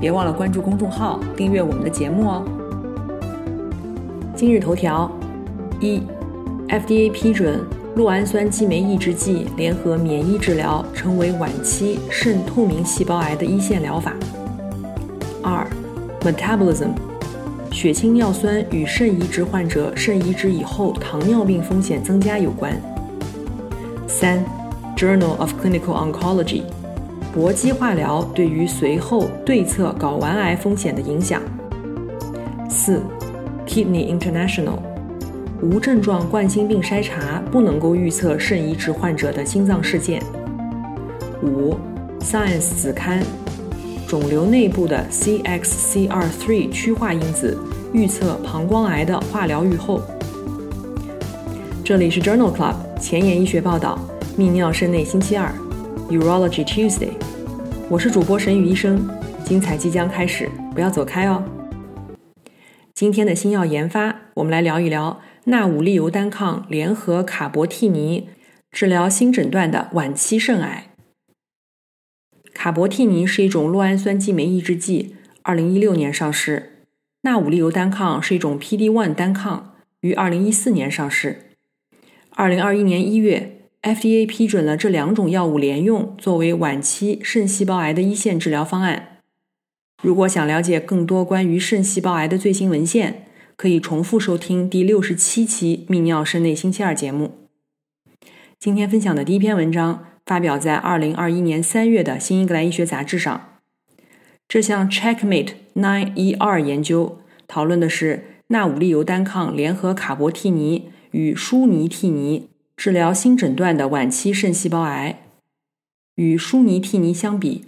别忘了关注公众号，订阅我们的节目哦。今日头条：一，FDA 批准酪氨酸激酶抑制剂联合免疫治疗成为晚期肾透明细胞癌的一线疗法。二，Metabolism，血清尿酸与肾移植患者肾移植以后糖尿病风险增加有关。三，Journal of Clinical Oncology。搏击化疗对于随后对策睾丸癌风险的影响。四，Kidney International，无症状冠心病筛查不能够预测肾移植患者的心脏事件。五，Science 子刊，肿瘤内部的 CXCR3 趋化因子预测膀胱癌的化疗预后。这里是 Journal Club 前沿医学报道，泌尿肾内星期二。Urology Tuesday，我是主播沈宇医生，精彩即将开始，不要走开哦。今天的新药研发，我们来聊一聊纳武利尤单抗联合卡博替尼治疗新诊断的晚期肾癌。卡博替尼是一种酪氨酸激酶抑制剂，二零一六年上市。纳武利尤单抗是一种 PD-1 单抗，于二零一四年上市。二零二一年一月。FDA 批准了这两种药物联用作为晚期肾细胞癌的一线治疗方案。如果想了解更多关于肾细胞癌的最新文献，可以重复收听第六十七期《泌尿肾内星期二》节目。今天分享的第一篇文章发表在二零二一年三月的《新英格兰医学杂志》上。这项 Checkmate 9ER 研究讨论的是纳武利尤单抗联合卡博替尼与舒尼替尼。治疗新诊断的晚期肾细胞癌，与舒尼替尼相比，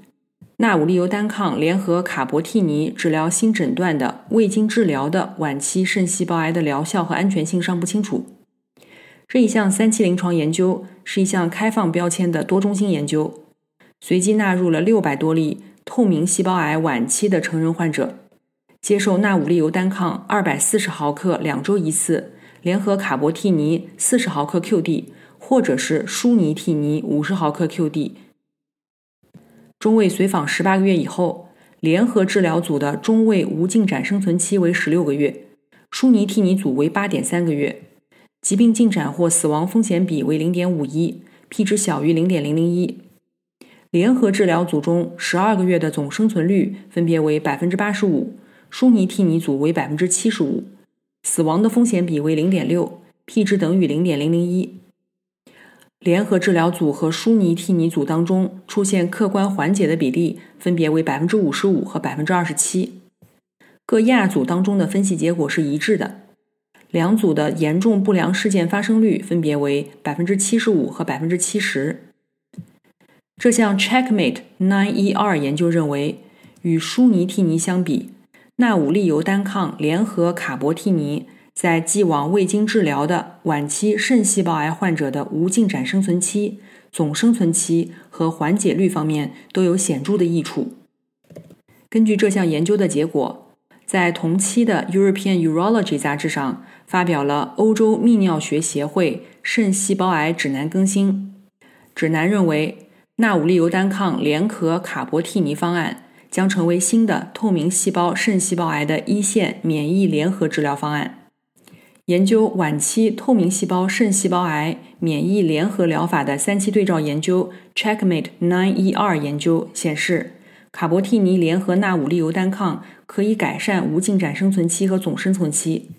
纳武利尤单抗联合卡博替尼治疗新诊断的未经治疗的晚期肾细胞癌的疗效和安全性尚不清楚。这一项三期临床研究是一项开放标签的多中心研究，随机纳入了六百多例透明细胞癌晚期的成人患者，接受纳武利尤单抗二百四十毫克两周一次。联合卡博替尼四十毫克 QD，或者是舒尼替尼五十毫克 QD。中位随访十八个月以后，联合治疗组的中位无进展生存期为十六个月，舒尼替尼组为八点三个月，疾病进展或死亡风险比为零点五一，P 值小于零点零零一。联合治疗组中十二个月的总生存率分别为百分之八十五，舒尼替尼组为百分之七十五。死亡的风险比为零点六，P 值等于零点零零一。联合治疗组和舒尼替尼组当中出现客观缓解的比例分别为百分之五十五和百分之二十七。各亚组当中的分析结果是一致的，两组的严重不良事件发生率分别为百分之七十五和百分之七十。这项 Checkmate 9ER 研究认为，与舒尼替尼相比。纳武利尤单抗联合卡博替尼在既往未经治疗的晚期肾细胞癌患者的无进展生存期、总生存期和缓解率方面都有显著的益处。根据这项研究的结果，在同期的 European Urology 杂志上发表了欧洲泌尿学协会肾细胞癌指南更新。指南认为，纳武利尤单抗联合卡博替尼方案。将成为新的透明细胞肾细胞癌的一线免疫联合治疗方案。研究晚期透明细胞肾细胞癌免疫联合疗法的三期对照研究 Checkmate 9ER 研究显示，卡博替尼联合纳武利尤单抗可以改善无进展生存期和总生存期。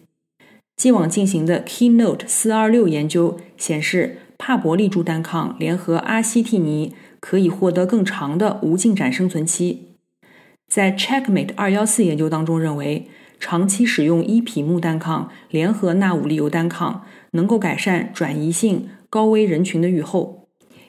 既往进行的 Keynote 426研究显示，帕博利珠单抗联合阿西替尼可以获得更长的无进展生存期。在 Checkmate 二幺四研究当中，认为长期使用伊匹木单抗联合纳武利尤单抗能够改善转移性高危人群的预后，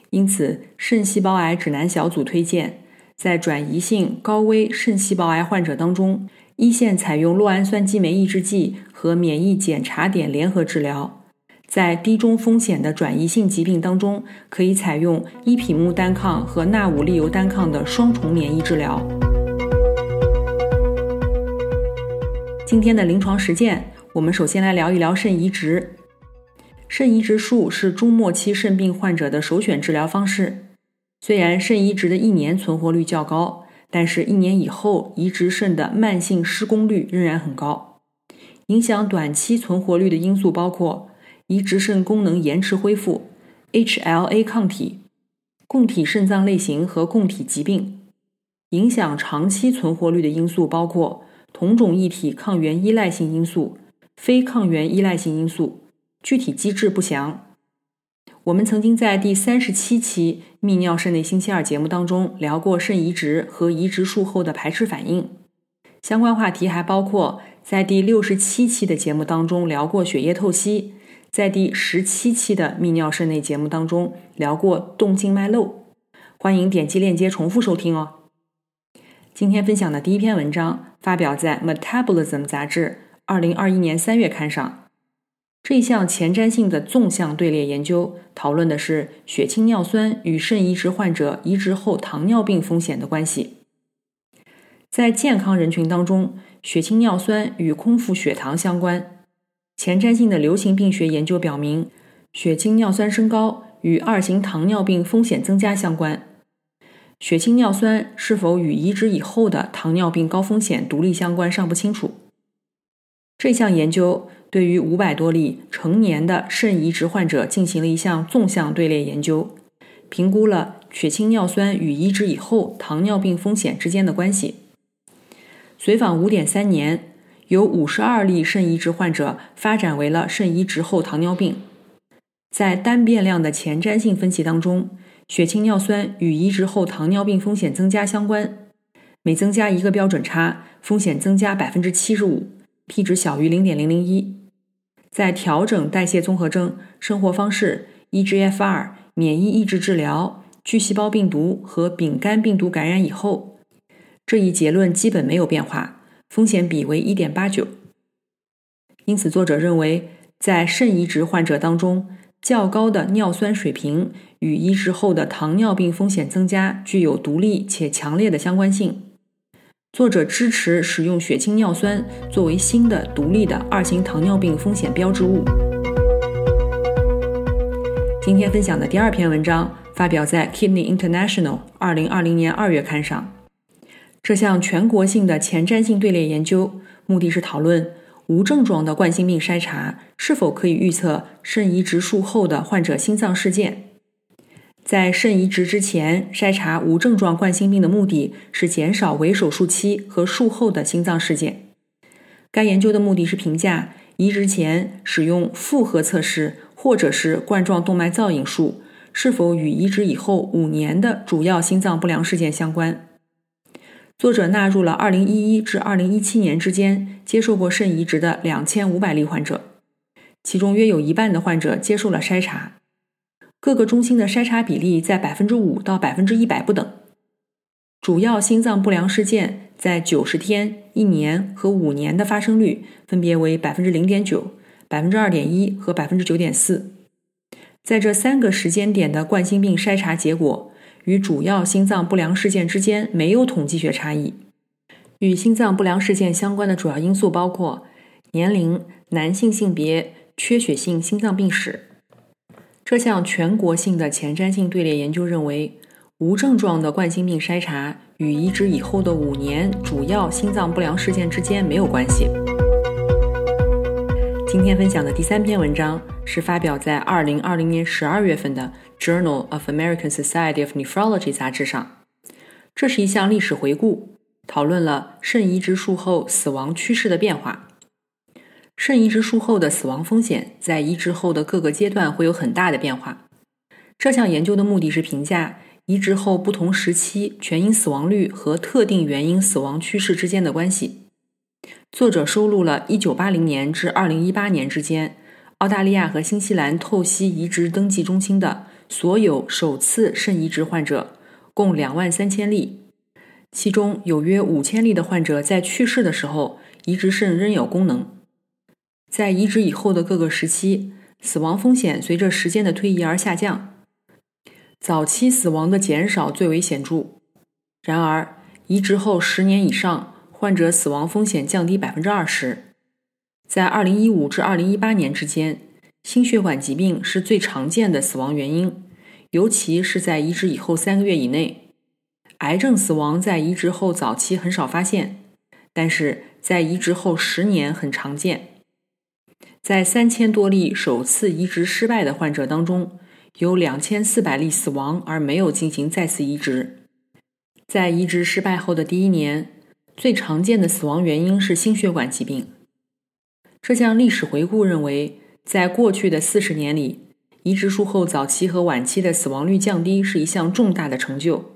因此肾细胞癌指南小组推荐，在转移性高危肾细胞癌患者当中，一线采用酪氨酸激酶抑制剂和免疫检查点联合治疗。在低中风险的转移性疾病当中，可以采用伊匹木单抗和纳武利尤单抗的双重免疫治疗。今天的临床实践，我们首先来聊一聊肾移植。肾移植术是中末期肾病患者的首选治疗方式。虽然肾移植的一年存活率较高，但是一年以后移植肾的慢性失功率仍然很高。影响短期存活率的因素包括。移植肾功能延迟恢复、HLA 抗体、供体肾脏类型和供体疾病，影响长期存活率的因素包括同种异体抗原依赖性因素、非抗原依赖性因素，具体机制不详。我们曾经在第三十七期《泌尿肾内星期二》节目当中聊过肾移植和移植术后的排斥反应，相关话题还包括在第六十七期的节目当中聊过血液透析。在第十七期的泌尿肾内节目当中聊过动静脉漏，欢迎点击链接重复收听哦。今天分享的第一篇文章发表在《Metabolism》杂志二零二一年三月刊上。这项前瞻性的纵向队列研究讨论的是血清尿酸与肾移植患者移植后糖尿病风险的关系。在健康人群当中，血清尿酸与空腹血糖相关。前瞻性的流行病学研究表明，血清尿酸升高与二型糖尿病风险增加相关。血清尿酸是否与移植以后的糖尿病高风险独立相关尚不清楚。这项研究对于五百多例成年的肾移植患者进行了一项纵向队列研究，评估了血清尿酸与移植以后糖尿病风险之间的关系。随访五点三年。有五十二例肾移植患者发展为了肾移植后糖尿病，在单变量的前瞻性分析当中，血清尿酸与移植后糖尿病风险增加相关，每增加一个标准差，风险增加百分之七十五，p 值小于零点零零一。在调整代谢综合征、生活方式、eGFR、免疫抑制治疗、巨细胞病毒和丙肝病毒感染以后，这一结论基本没有变化。风险比为一点八九，因此作者认为，在肾移植患者当中，较高的尿酸水平与移植后的糖尿病风险增加具有独立且强烈的相关性。作者支持使用血清尿酸作为新的独立的二型糖尿病风险标志物。今天分享的第二篇文章发表在《Kidney International》二零二零年二月刊上。这项全国性的前瞻性队列研究，目的是讨论无症状的冠心病筛查是否可以预测肾移植术后的患者心脏事件。在肾移植之前筛查无症状冠心病的目的是减少围手术期和术后的心脏事件。该研究的目的是评价移植前使用复合测试或者是冠状动脉造影术是否与移植以后五年的主要心脏不良事件相关。作者纳入了2011至2017年之间接受过肾移植的2500例患者，其中约有一半的患者接受了筛查，各个中心的筛查比例在5%到100%不等。主要心脏不良事件在90天、一年和五年的发生率分别为0.9%、2.1%和9.4%。在这三个时间点的冠心病筛查结果。与主要心脏不良事件之间没有统计学差异。与心脏不良事件相关的主要因素包括年龄、男性性别、缺血性心脏病史。这项全国性的前瞻性队列研究认为，无症状的冠心病筛查与移植以后的五年主要心脏不良事件之间没有关系。今天分享的第三篇文章是发表在二零二零年十二月份的《Journal of American Society of Nephrology》杂志上。这是一项历史回顾，讨论了肾移植术后死亡趋势的变化。肾移植术后的死亡风险在移植后的各个阶段会有很大的变化。这项研究的目的是评价移植后不同时期全因死亡率和特定原因死亡趋势之间的关系。作者收录了1980年至2018年之间澳大利亚和新西兰透析移植登记中心的所有首次肾移植患者，共2万三千例。其中有约五千例的患者在去世的时候，移植肾仍有功能。在移植以后的各个时期，死亡风险随着时间的推移而下降，早期死亡的减少最为显著。然而，移植后十年以上，患者死亡风险降低百分之二十。在二零一五至二零一八年之间，心血管疾病是最常见的死亡原因，尤其是在移植以后三个月以内。癌症死亡在移植后早期很少发现，但是在移植后十年很常见。在三千多例首次移植失败的患者当中，有两千四百例死亡而没有进行再次移植。在移植失败后的第一年，最常见的死亡原因是心血管疾病。这项历史回顾认为，在过去的四十年里，移植术后早期和晚期的死亡率降低是一项重大的成就。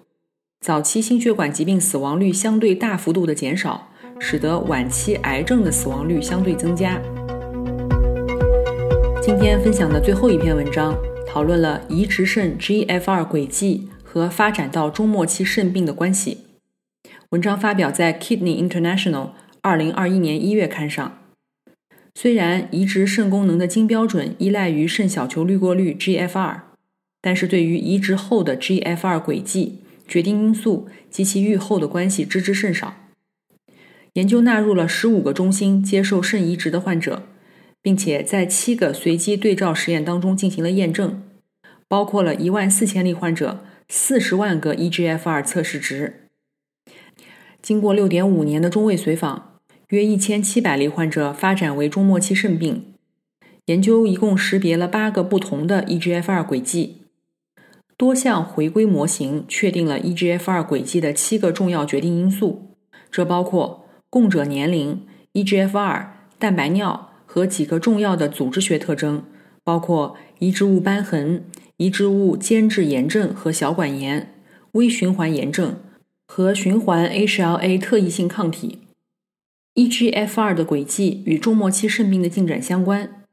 早期心血管疾病死亡率相对大幅度的减少，使得晚期癌症的死亡率相对增加。今天分享的最后一篇文章，讨论了移植肾 GFR 轨迹和发展到终末期肾病的关系。文章发表在《Kidney International》二零二一年一月刊上。虽然移植肾功能的金标准依赖于肾小球滤过率 GFR，但是对于移植后的 GFR 轨迹决定因素及其预后的关系知之甚少。研究纳入了十五个中心接受肾移植的患者，并且在七个随机对照实验当中进行了验证，包括了一万四千例患者、四十万个 eGFR 测试值。经过六点五年的中位随访。约一千七百例患者发展为终末期肾病。研究一共识别了八个不同的 eGFR 轨迹，多项回归模型确定了 eGFR 轨迹的七个重要决定因素，这包括供者年龄、eGFR、蛋白尿和几个重要的组织学特征，包括移植物瘢痕、移植物间质炎症和小管炎、微循环炎症和循环 HLA 特异性抗体。eGFR 的轨迹与终末期肾病的进展相关。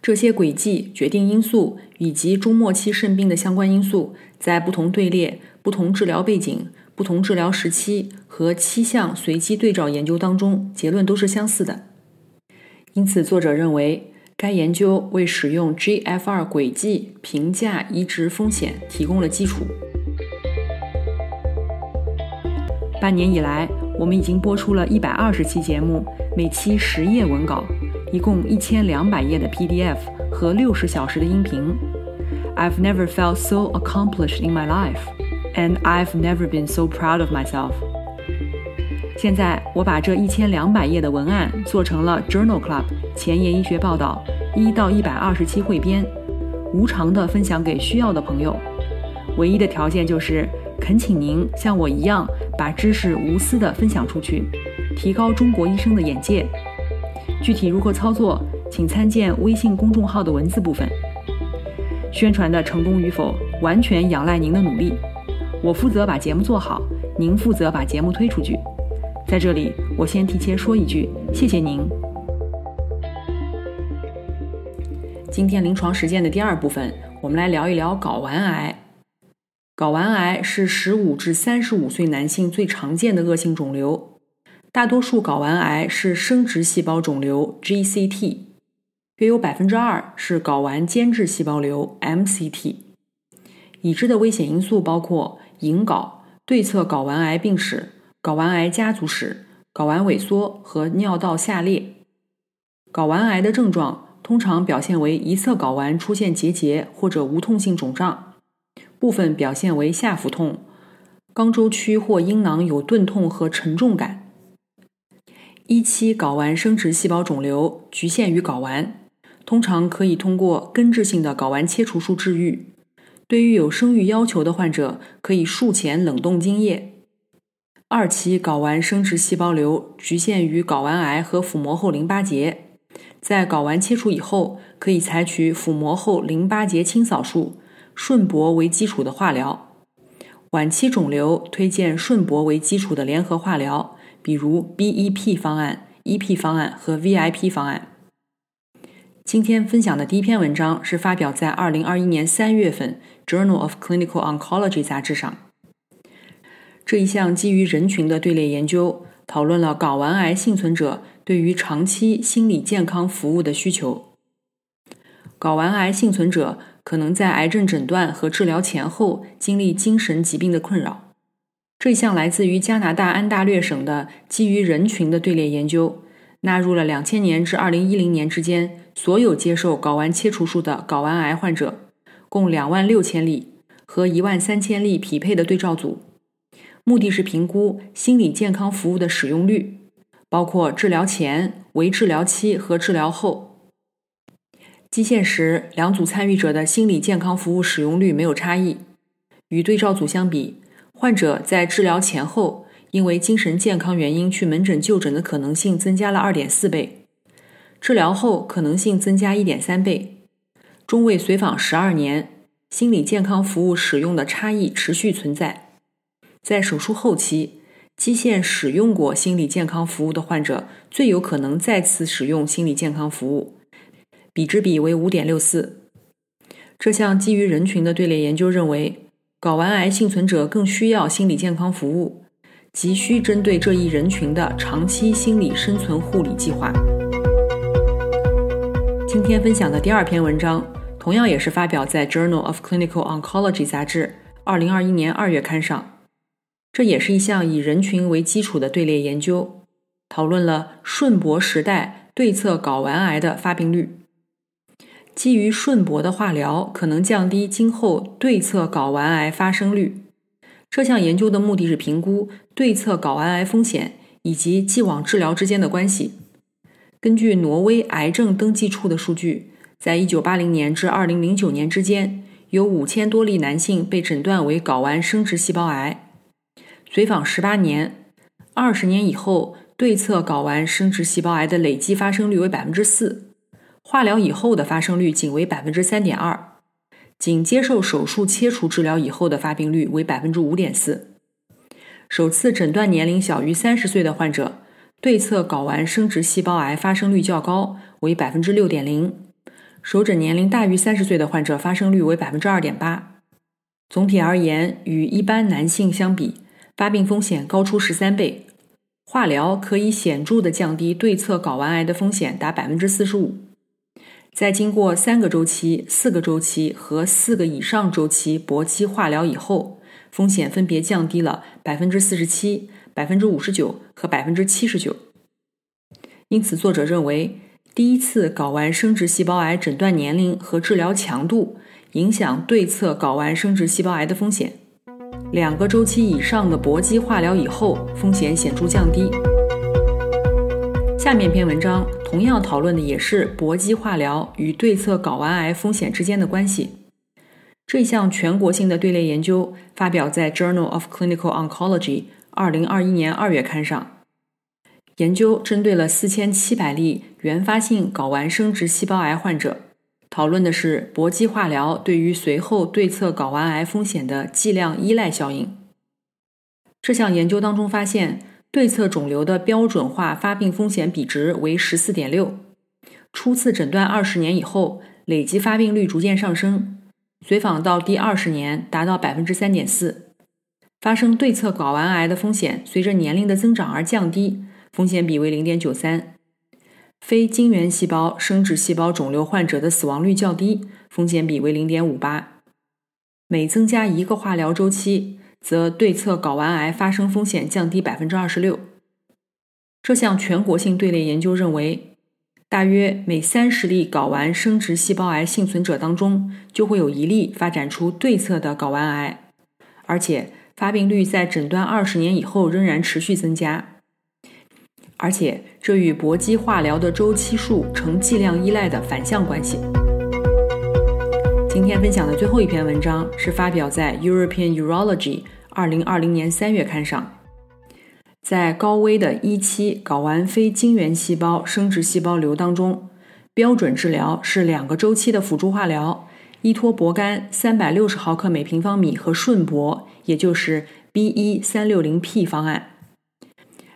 这些轨迹、决定因素以及终末期肾病的相关因素，在不同队列、不同治疗背景、不同治疗时期和七项随机对照研究当中，结论都是相似的。因此，作者认为该研究为使用 GFR 轨迹评价移植风险提供了基础。半年以来。我们已经播出了一百二十期节目，每期十页文稿，一共一千两百页的 PDF 和六十小时的音频。I've never felt so accomplished in my life, and I've never been so proud of myself. 现在我把这一千两百页的文案做成了 Journal Club 前沿医学报道一到一百二十期汇编，无偿的分享给需要的朋友。唯一的条件就是。恳请您像我一样，把知识无私的分享出去，提高中国医生的眼界。具体如何操作，请参见微信公众号的文字部分。宣传的成功与否，完全仰赖您的努力。我负责把节目做好，您负责把节目推出去。在这里，我先提前说一句，谢谢您。今天临床实践的第二部分，我们来聊一聊睾丸癌。睾丸癌是十五至三十五岁男性最常见的恶性肿瘤，大多数睾丸癌是生殖细胞肿瘤 （GCT），约有百分之二是睾丸间质细胞瘤 （MCT）。已知的危险因素包括隐睾、对侧睾丸癌病史、睾丸癌家族史、睾丸萎缩和尿道下裂。睾丸癌的症状通常表现为一侧睾丸出现结节或者无痛性肿胀。部分表现为下腹痛，肛周区或阴囊有钝痛和沉重感。一期睾丸生殖细胞肿瘤局限于睾丸，通常可以通过根治性的睾丸切除术治愈。对于有生育要求的患者，可以术前冷冻精液。二期睾丸生殖细胞瘤局限于睾丸癌和腹膜后淋巴结，在睾丸切除以后，可以采取腹膜后淋巴结清扫术。顺铂为基础的化疗，晚期肿瘤推荐顺铂为基础的联合化疗，比如 BEP 方案、EP 方案和 VIP 方案。今天分享的第一篇文章是发表在2021年3月份《Journal of Clinical Oncology》杂志上。这一项基于人群的队列研究讨论了睾丸癌幸存者对于长期心理健康服务的需求。睾丸癌幸存者可能在癌症诊断和治疗前后经历精神疾病的困扰。这项来自于加拿大安大略省的基于人群的队列研究，纳入了两千年至二零一零年之间所有接受睾丸切除术的睾丸癌患者，共两万六千例和一万三千例匹配的对照组，目的是评估心理健康服务的使用率，包括治疗前、为治疗期和治疗后。基线时，两组参与者的心理健康服务使用率没有差异。与对照组相比，患者在治疗前后因为精神健康原因去门诊就诊的可能性增加了二点四倍，治疗后可能性增加一点三倍。中位随访十二年，心理健康服务使用的差异持续存在。在手术后期，基线使用过心理健康服务的患者最有可能再次使用心理健康服务。比之比为五点六四。这项基于人群的队列研究认为，睾丸癌幸存者更需要心理健康服务，急需针对这一人群的长期心理生存护理计划。今天分享的第二篇文章，同样也是发表在《Journal of Clinical Oncology》杂志二零二一年二月刊上。这也是一项以人群为基础的队列研究，讨论了顺铂时代对侧睾丸癌的发病率。基于顺铂的化疗可能降低今后对侧睾丸癌发生率。这项研究的目的是评估对侧睾丸癌风险以及既往治疗之间的关系。根据挪威癌症登记处的数据，在1980年至2009年之间，有5000多例男性被诊断为睾丸生殖细胞癌。随访18年，20年以后，对侧睾丸生殖细胞癌的累计发生率为4%。化疗以后的发生率仅为百分之三点二，仅接受手术切除治疗以后的发病率为百分之五点四。首次诊断年龄小于三十岁的患者，对侧睾丸生殖细胞癌发生率较高，为百分之六点零；首诊年龄大于三十岁的患者，发生率为百分之二点八。总体而言，与一般男性相比，发病风险高出十三倍。化疗可以显著的降低对侧睾丸癌的风险，达百分之四十五。在经过三个周期、四个周期和四个以上周期搏击化疗以后，风险分别降低了百分之四十七、百分之五十九和百分之七十九。因此，作者认为，第一次睾丸生殖细胞癌诊断年龄和治疗强度影响对侧睾丸生殖细胞癌的风险。两个周期以上的搏击化疗以后，风险显著降低。下面篇文章同样讨论的也是搏击化疗与对侧睾丸癌风险之间的关系。这项全国性的队列研究发表在《Journal of Clinical Oncology》二零二一年二月刊上。研究针对了四千七百例原发性睾丸生殖细胞癌患者，讨论的是搏击化疗对于随后对侧睾丸癌风险的剂量依赖效应。这项研究当中发现。对侧肿瘤的标准化发病风险比值为十四点六，初次诊断二十年以后，累计发病率逐渐上升，随访到第二十年达到百分之三点四。发生对侧睾丸癌的风险随着年龄的增长而降低，风险比为零点九三。非精原细胞生殖细胞肿瘤患者的死亡率较低，风险比为零点五八。每增加一个化疗周期。则对侧睾丸癌发生风险降低百分之二十六。这项全国性队列研究认为，大约每三十例睾丸生殖细胞癌幸存者当中，就会有一例发展出对侧的睾丸癌，而且发病率在诊断二十年以后仍然持续增加。而且这与搏击化疗的周期数呈剂量依赖的反向关系。今天分享的最后一篇文章是发表在《European Urology》二零二零年三月刊上。在高危的一期睾丸非晶原细胞生殖细胞瘤当中，标准治疗是两个周期的辅助化疗，依托铂苷三百六十毫克每平方米和顺铂，也就是 B 一三六零 P 方案。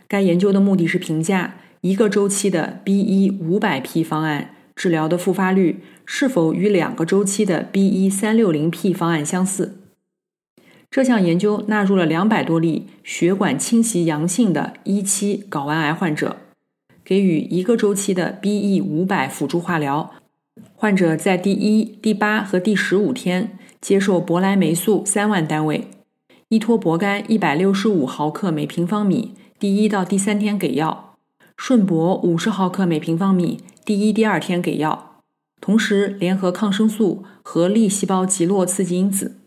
该研究的目的是评价一个周期的 B 一五百 P 方案。治疗的复发率是否与两个周期的 B 一三六零 P 方案相似？这项研究纳入了两百多例血管侵袭阳性的一期睾丸癌患者，给予一个周期的 BE 五百辅助化疗。患者在第一、第八和第十五天接受博莱霉素三万单位，依托博干一百六十五毫克每平方米，第一到第三天给药；顺铂五十毫克每平方米，第一、第二天给药。同时联合抗生素和粒细胞极落刺激因子。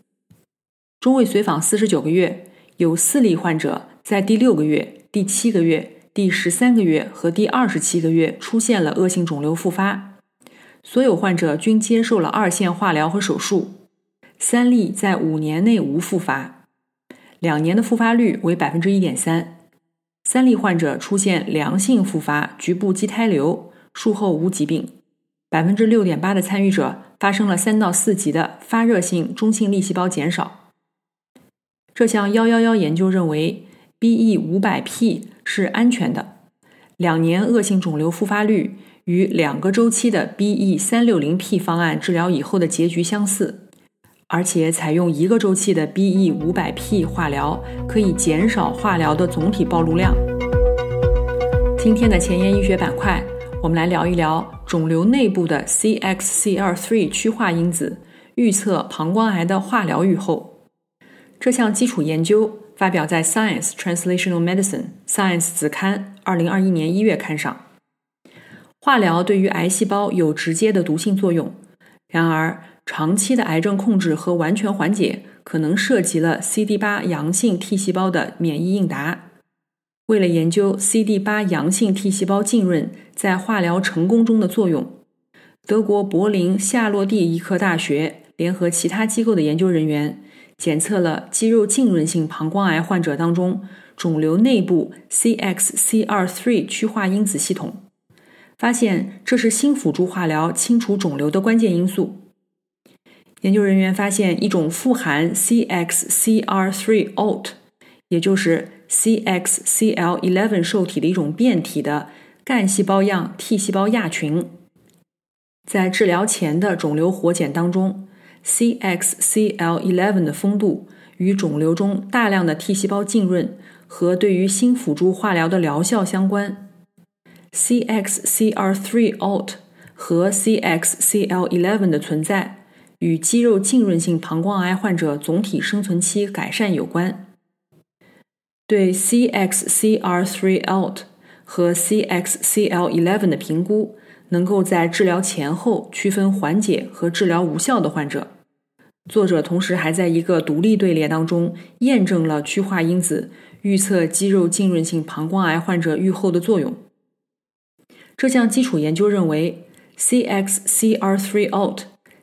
中位随访四十九个月，有四例患者在第六个月、第七个月、第十三个月和第二十七个月出现了恶性肿瘤复发。所有患者均接受了二线化疗和手术，三例在五年内无复发，两年的复发率为百分之一点三。三例患者出现良性复发局部畸胎瘤，术后无疾病。百分之六点八的参与者发生了三到四级的发热性中性粒细胞减少。这项幺幺幺研究认为，BE 五百 P 是安全的，两年恶性肿瘤复发率与两个周期的 BE 三六零 P 方案治疗以后的结局相似，而且采用一个周期的 BE 五百 P 化疗可以减少化疗的总体暴露量。今天的前沿医学板块，我们来聊一聊肿瘤内部的 CXCR3 趋化因子，预测膀胱癌的化疗预后。这项基础研究发表在《Science Translational Medicine》Science 子刊二零二一年一月刊上。化疗对于癌细胞有直接的毒性作用，然而长期的癌症控制和完全缓解可能涉及了 CD 八阳性 T 细胞的免疫应答。为了研究 CD 八阳性 T 细胞浸润在化疗成功中的作用，德国柏林夏洛蒂医科大学联合其他机构的研究人员。检测了肌肉浸润性膀胱癌患者当中肿瘤内部 CXCR3 趋化因子系统，发现这是新辅助化疗清除肿瘤的关键因素。研究人员发现一种富含 CXCR3alt，也就是 CXCL11 受体的一种变体的干细胞样 T 细胞亚群，在治疗前的肿瘤活检当中。CXCL11 的丰度与肿瘤中大量的 T 细胞浸润和对于新辅助化疗的疗效相关。CXCR3alt 和 CXCL11 的存在与肌肉浸润性膀胱癌患者总体生存期改善有关。对 CXCR3alt 和 CXCL11 的评估。能够在治疗前后区分缓解和治疗无效的患者。作者同时还在一个独立队列当中验证了趋化因子预测肌肉浸润性膀胱癌患者预后的作用。这项基础研究认为，CXCR3alt、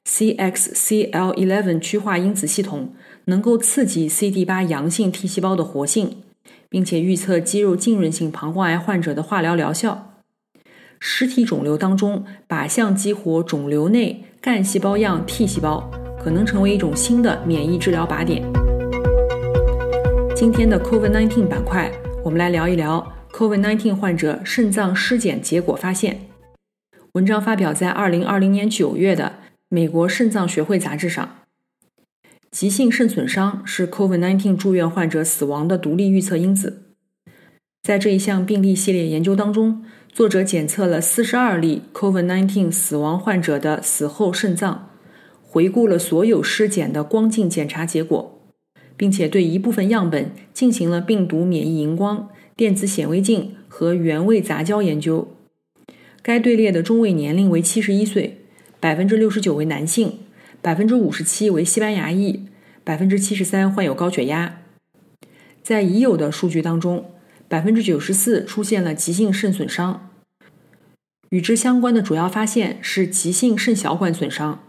CXCL11 趋化因子系统能够刺激 CD8 阳性 T 细胞的活性，并且预测肌肉浸润性膀胱癌患者的化疗疗效。实体肿瘤当中，靶向激活肿瘤内干细胞样 T 细胞，可能成为一种新的免疫治疗靶点。今天的 COVID-19 板块，我们来聊一聊 COVID-19 患者肾脏尸检结果发现。文章发表在2020年9月的美国肾脏学会杂志上。急性肾损伤是 COVID-19 住院患者死亡的独立预测因子。在这一项病例系列研究当中。作者检测了四十二例 COVID-19 死亡患者的死后肾脏，回顾了所有尸检的光镜检查结果，并且对一部分样本进行了病毒免疫荧光、电子显微镜和原位杂交研究。该队列的中位年龄为七十一岁，百分之六十九为男性，百分之五十七为西班牙裔，百分之七十三患有高血压。在已有的数据当中。百分之九十四出现了急性肾损伤，与之相关的主要发现是急性肾小管损伤。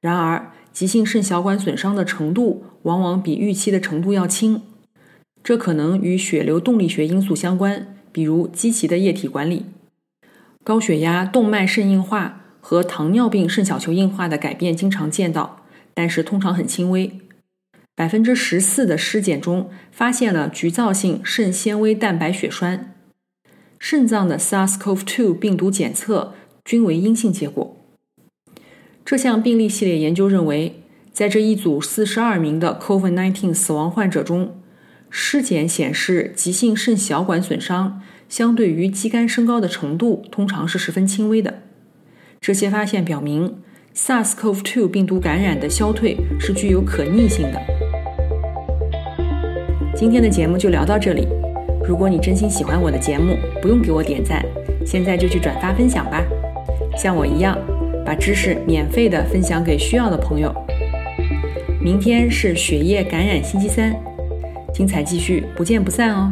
然而，急性肾小管损伤的程度往往比预期的程度要轻，这可能与血流动力学因素相关，比如积极的液体管理、高血压、动脉肾硬化和糖尿病肾小球硬化的改变经常见到，但是通常很轻微。百分之十四的尸检中发现了局灶性肾纤维蛋白血栓，肾脏的 SARS-CoV-2 病毒检测均为阴性结果。这项病例系列研究认为，在这一组四十二名的 COVID-19 死亡患者中，尸检显示急性肾小管损伤相对于肌酐升高的程度通常是十分轻微的。这些发现表明，SARS-CoV-2 病毒感染的消退是具有可逆性的。今天的节目就聊到这里。如果你真心喜欢我的节目，不用给我点赞，现在就去转发分享吧。像我一样，把知识免费的分享给需要的朋友。明天是血液感染星期三，精彩继续，不见不散哦。